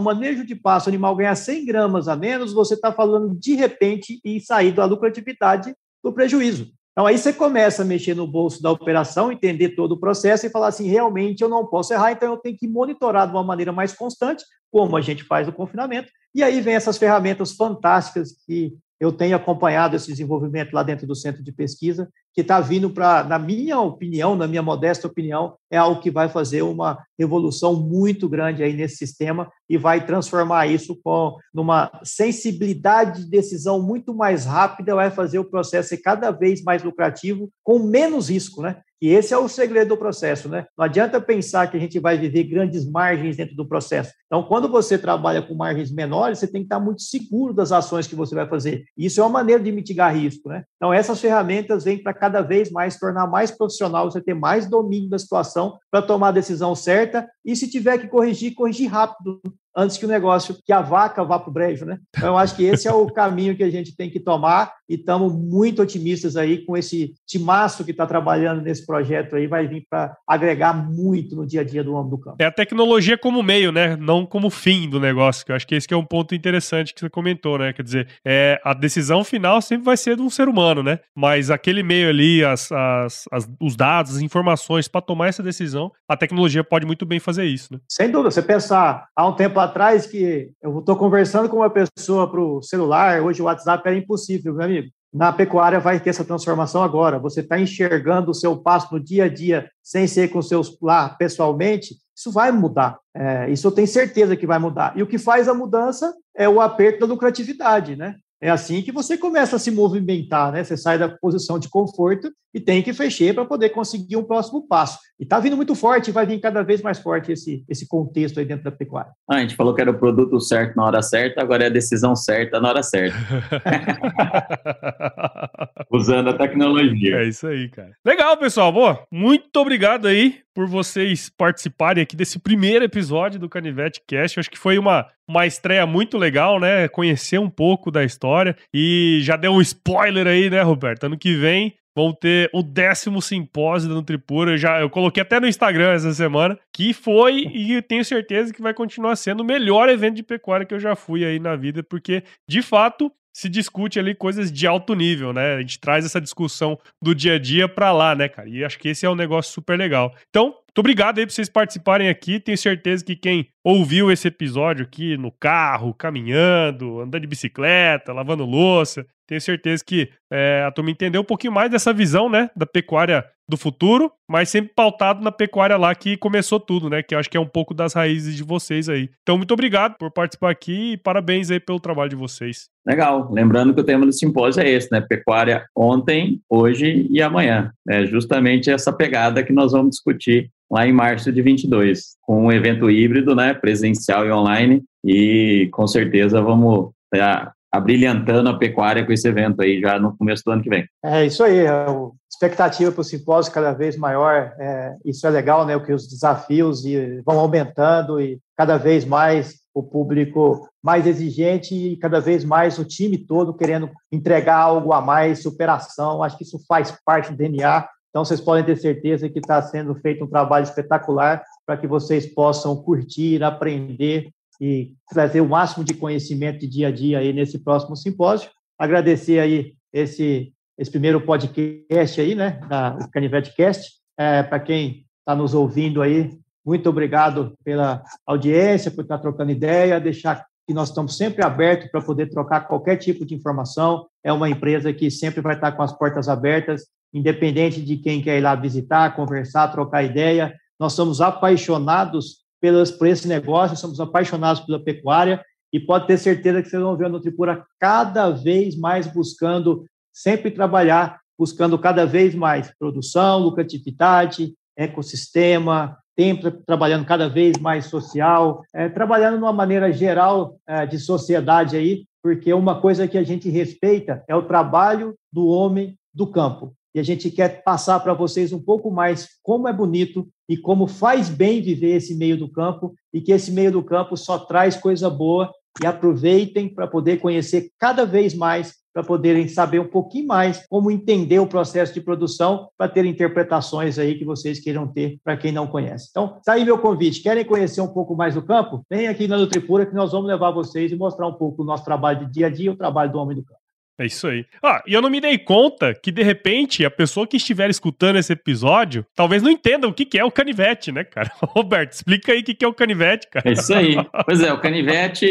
S2: manejo de passo, o animal ganhar 100 gramas a menos, você está falando de repente em sair da lucratividade do prejuízo. Então, aí você começa a mexer no bolso da operação, entender todo o processo e falar assim: realmente eu não posso errar, então eu tenho que monitorar de uma maneira mais constante, como a gente faz no confinamento. E aí vem essas ferramentas fantásticas que eu tenho acompanhado esse desenvolvimento lá dentro do centro de pesquisa, que está vindo para, na minha opinião, na minha modesta opinião, é algo que vai fazer uma revolução muito grande aí nesse sistema e vai transformar isso com numa sensibilidade de decisão muito mais rápida, vai fazer o processo ser cada vez mais lucrativo, com menos risco, né? E esse é o segredo do processo, né? Não adianta pensar que a gente vai viver grandes margens dentro do processo. Então, quando você trabalha com margens menores, você tem que estar muito seguro das ações que você vai fazer. Isso é uma maneira de mitigar risco, né? Então, essas ferramentas vêm para cada vez mais tornar mais profissional, você ter mais domínio da situação para tomar a decisão certa e se tiver que corrigir, corrigir rápido, antes que o negócio, que a vaca vá para o brejo, né? Então, eu acho que esse é o caminho que a gente tem que tomar e estamos muito otimistas aí com esse timaço que está trabalhando nesse projeto aí, vai vir para agregar muito no dia a dia do homem do campo.
S1: É a tecnologia como meio, né? Não como fim do negócio, que eu acho que esse que é um ponto interessante que você comentou, né? Quer dizer, é, a decisão final sempre vai ser de um ser humano, né? Mas aquele meio ali, as, as, as os dados, as informações para tomar essa decisão, a tecnologia pode muito bem fazer isso, né?
S2: Sem dúvida. Você pensar há um tempo atrás que eu estou conversando com uma pessoa para o celular, hoje o WhatsApp era impossível, meu amigo. Na pecuária vai ter essa transformação agora. Você está enxergando o seu pasto no dia a dia, sem ser com seus lá pessoalmente, isso vai mudar. É, isso eu tenho certeza que vai mudar. E o que faz a mudança é o aperto da lucratividade, né? É assim que você começa a se movimentar, né? Você sai da posição de conforto e tem que fechar para poder conseguir um próximo passo. E está vindo muito forte, vai vir cada vez mais forte esse, esse contexto aí dentro da pecuária.
S3: Ah, a gente falou que era o produto certo na hora certa, agora é a decisão certa na hora certa. Usando a tecnologia.
S1: É isso aí, cara. Legal, pessoal. Boa, muito obrigado aí por vocês participarem aqui desse primeiro episódio do Canivete Cast. Eu acho que foi uma, uma estreia muito legal, né? Conhecer um pouco da história e já deu um spoiler aí, né, Roberto? Ano que vem vão ter o décimo simpósio da Nutripura. Eu, já, eu coloquei até no Instagram essa semana, que foi e tenho certeza que vai continuar sendo o melhor evento de pecuária que eu já fui aí na vida, porque, de fato, se discute ali coisas de alto nível, né? A gente traz essa discussão do dia a dia para lá, né, cara? E acho que esse é um negócio super legal. Então, muito obrigado aí por vocês participarem aqui. Tenho certeza que quem ouviu esse episódio aqui no carro, caminhando, andando de bicicleta, lavando louça, tenho certeza que é, a turma entendeu um pouquinho mais dessa visão, né, da pecuária do futuro, mas sempre pautado na pecuária lá que começou tudo, né, que eu acho que é um pouco das raízes de vocês aí. Então, muito obrigado por participar aqui e parabéns aí pelo trabalho de vocês.
S3: Legal. Lembrando que o tema do simpósio é esse, né, pecuária ontem, hoje e amanhã. É justamente essa pegada que nós vamos discutir lá em março de 22, com um evento híbrido, né, presencial e online, e com certeza vamos é, abrilhantando a pecuária com esse evento aí já no começo do ano que vem.
S2: É isso aí, a é expectativa para o simpósio cada vez maior, é, isso é legal, né, o que os desafios vão aumentando e cada vez mais o público mais exigente e cada vez mais o time todo querendo entregar algo a mais, superação, acho que isso faz parte do DNA, então vocês podem ter certeza que está sendo feito um trabalho espetacular para que vocês possam curtir, aprender e trazer o máximo de conhecimento de dia a dia aí nesse próximo simpósio. Agradecer aí esse, esse primeiro podcast aí, né, da Canivete Cast, é, para quem está nos ouvindo aí, muito obrigado pela audiência, por estar tá trocando ideia, deixar que nós estamos sempre abertos para poder trocar qualquer tipo de informação. É uma empresa que sempre vai estar tá com as portas abertas, independente de quem quer ir lá visitar, conversar, trocar ideia. Nós somos apaixonados pelas, por esse negócio, somos apaixonados pela pecuária e pode ter certeza que vocês vão ver a Nutripura cada vez mais buscando sempre trabalhar, buscando cada vez mais produção, lucratividade, ecossistema, tempo trabalhando cada vez mais social, é, trabalhando de uma maneira geral é, de sociedade aí, porque uma coisa que a gente respeita é o trabalho do homem do campo e a gente quer passar para vocês um pouco mais como é bonito e como faz bem viver esse meio do campo e que esse meio do campo só traz coisa boa e aproveitem para poder conhecer cada vez mais, para poderem saber um pouquinho mais como entender o processo de produção, para ter interpretações aí que vocês queiram ter para quem não conhece. Então, tá aí meu convite. Querem conhecer um pouco mais do campo? Vem aqui na Nutripura que nós vamos levar vocês e mostrar um pouco o nosso trabalho de dia a dia, o trabalho do homem do campo.
S1: É isso aí. Ah, e eu não me dei conta que, de repente, a pessoa que estiver escutando esse episódio talvez não entenda o que, que é o canivete, né, cara? Roberto, explica aí o que, que é o canivete, cara.
S3: É isso aí. Pois é, o canivete,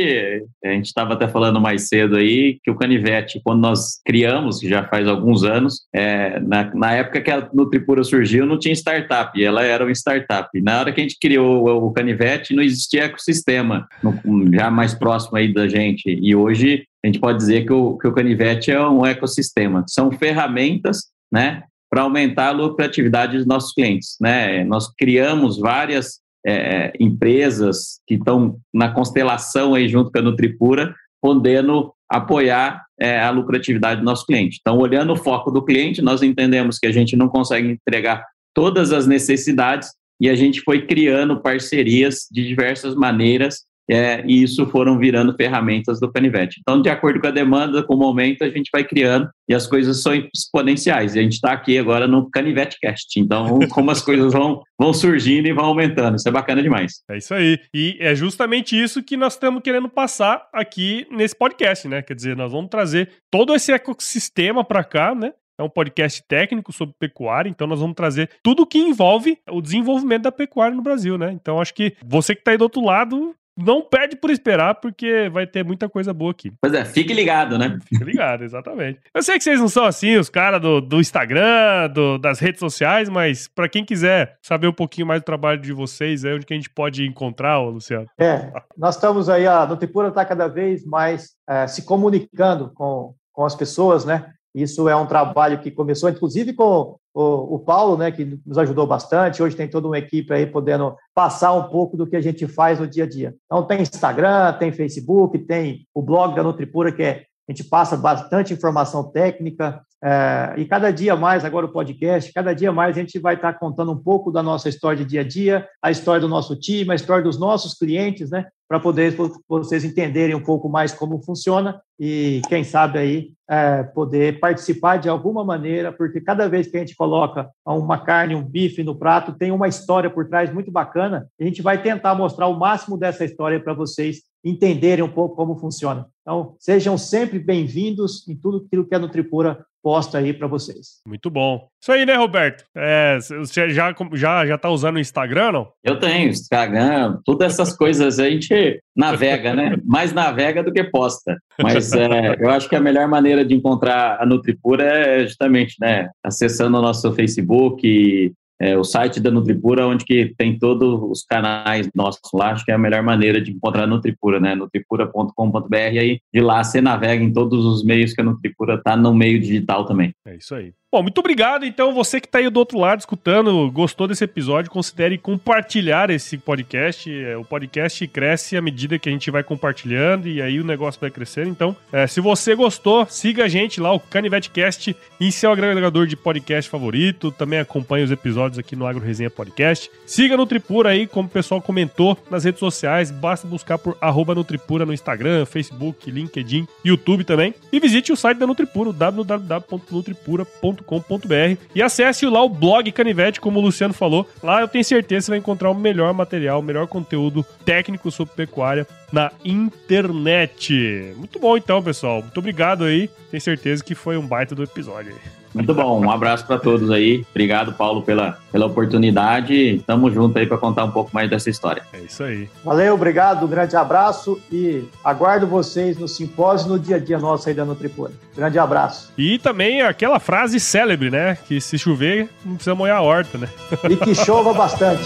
S3: a gente estava até falando mais cedo aí, que o canivete, quando nós criamos, já faz alguns anos, é, na, na época que a Nutripura surgiu, não tinha startup, ela era uma startup. Na hora que a gente criou o, o canivete, não existia ecossistema, no, já mais próximo aí da gente. E hoje a gente pode dizer que o, que o canivete é um ecossistema. São ferramentas, né, para aumentar a lucratividade dos nossos clientes, né? Nós criamos várias é, empresas que estão na constelação aí junto com a Nutripura, podendo apoiar é, a lucratividade do nosso cliente. Então, olhando o foco do cliente, nós entendemos que a gente não consegue entregar todas as necessidades e a gente foi criando parcerias de diversas maneiras é, e isso foram virando ferramentas do canivete. Então, de acordo com a demanda, com o momento, a gente vai criando e as coisas são exponenciais. E a gente está aqui agora no Canivete Cast. Então, como as coisas vão, vão surgindo e vão aumentando. Isso é bacana demais.
S1: É isso aí. E é justamente isso que nós estamos querendo passar aqui nesse podcast, né? Quer dizer, nós vamos trazer todo esse ecossistema para cá, né? É um podcast técnico sobre pecuária, então nós vamos trazer tudo que envolve o desenvolvimento da pecuária no Brasil, né? Então acho que você que está aí do outro lado não perde por esperar, porque vai ter muita coisa boa aqui.
S3: Pois é, fique ligado, né?
S1: Fique ligado, exatamente. Eu sei que vocês não são assim, os caras do, do Instagram, do, das redes sociais, mas para quem quiser saber um pouquinho mais do trabalho de vocês, é onde que a gente pode encontrar, ô, Luciano?
S2: É, nós estamos aí, a Nutipura está cada vez mais é, se comunicando com, com as pessoas, né? Isso é um trabalho que começou, inclusive, com o, o, Paulo, né, que nos ajudou bastante. Hoje tem toda uma equipe aí podendo passar um pouco do que a gente faz no dia a dia. Então, tem Instagram, tem Facebook, tem o blog da Nutripura, que é, a gente passa bastante informação técnica. É, e cada dia mais, agora o podcast, cada dia mais a gente vai estar contando um pouco da nossa história de dia a dia, a história do nosso time, a história dos nossos clientes, né? para poder vocês entenderem um pouco mais como funciona e, quem sabe, aí é, poder participar de alguma maneira, porque cada vez que a gente coloca uma carne, um bife no prato, tem uma história por trás muito bacana. A gente vai tentar mostrar o máximo dessa história para vocês entenderem um pouco como funciona. Então, sejam sempre bem-vindos em tudo aquilo que a Nutripura posta aí para vocês.
S1: Muito bom. Isso aí, né, Roberto? É, você já, já, já tá usando o Instagram, não?
S3: Eu tenho Instagram, todas essas coisas a gente navega, né? Mais navega do que posta. Mas é, eu acho que a melhor maneira de encontrar a Nutripura é justamente, né, acessando o nosso Facebook, é, o site da Nutripura, onde que tem todos os canais nossos lá, acho que é a melhor maneira de encontrar a Nutripura, né? nutripura.com.br, aí de lá você navega em todos os meios que a Nutripura está no meio digital também.
S1: É isso aí. Bom, muito obrigado. Então, você que está aí do outro lado escutando, gostou desse episódio, considere compartilhar esse podcast. É, o podcast cresce à medida que a gente vai compartilhando e aí o negócio vai crescendo. Então, é, se você gostou, siga a gente lá, o CanivetCast, em seu agregador de podcast favorito. Também acompanhe os episódios aqui no Agro Resenha Podcast. Siga no Tripura aí, como o pessoal comentou, nas redes sociais. Basta buscar por arroba Nutripura no Instagram, Facebook, LinkedIn, YouTube também. E visite o site da Nutripura, www.nutripura.com canivete.com.br e acesse lá o blog Canivete, como o Luciano falou. Lá eu tenho certeza que você vai encontrar o melhor material, o melhor conteúdo técnico sobre pecuária na internet. Muito bom então, pessoal. Muito obrigado aí. Tenho certeza que foi um baita do episódio aí.
S3: Muito bom, um abraço para todos aí. Obrigado, Paulo, pela, pela oportunidade. Tamo junto aí para contar um pouco mais dessa história.
S1: É isso aí.
S2: Valeu, obrigado, um grande abraço e aguardo vocês no simpósio no dia a dia nosso aí da Nutripura. Grande abraço.
S1: E também aquela frase célebre, né? Que se chover, não precisa molhar a horta, né?
S2: E que chova bastante.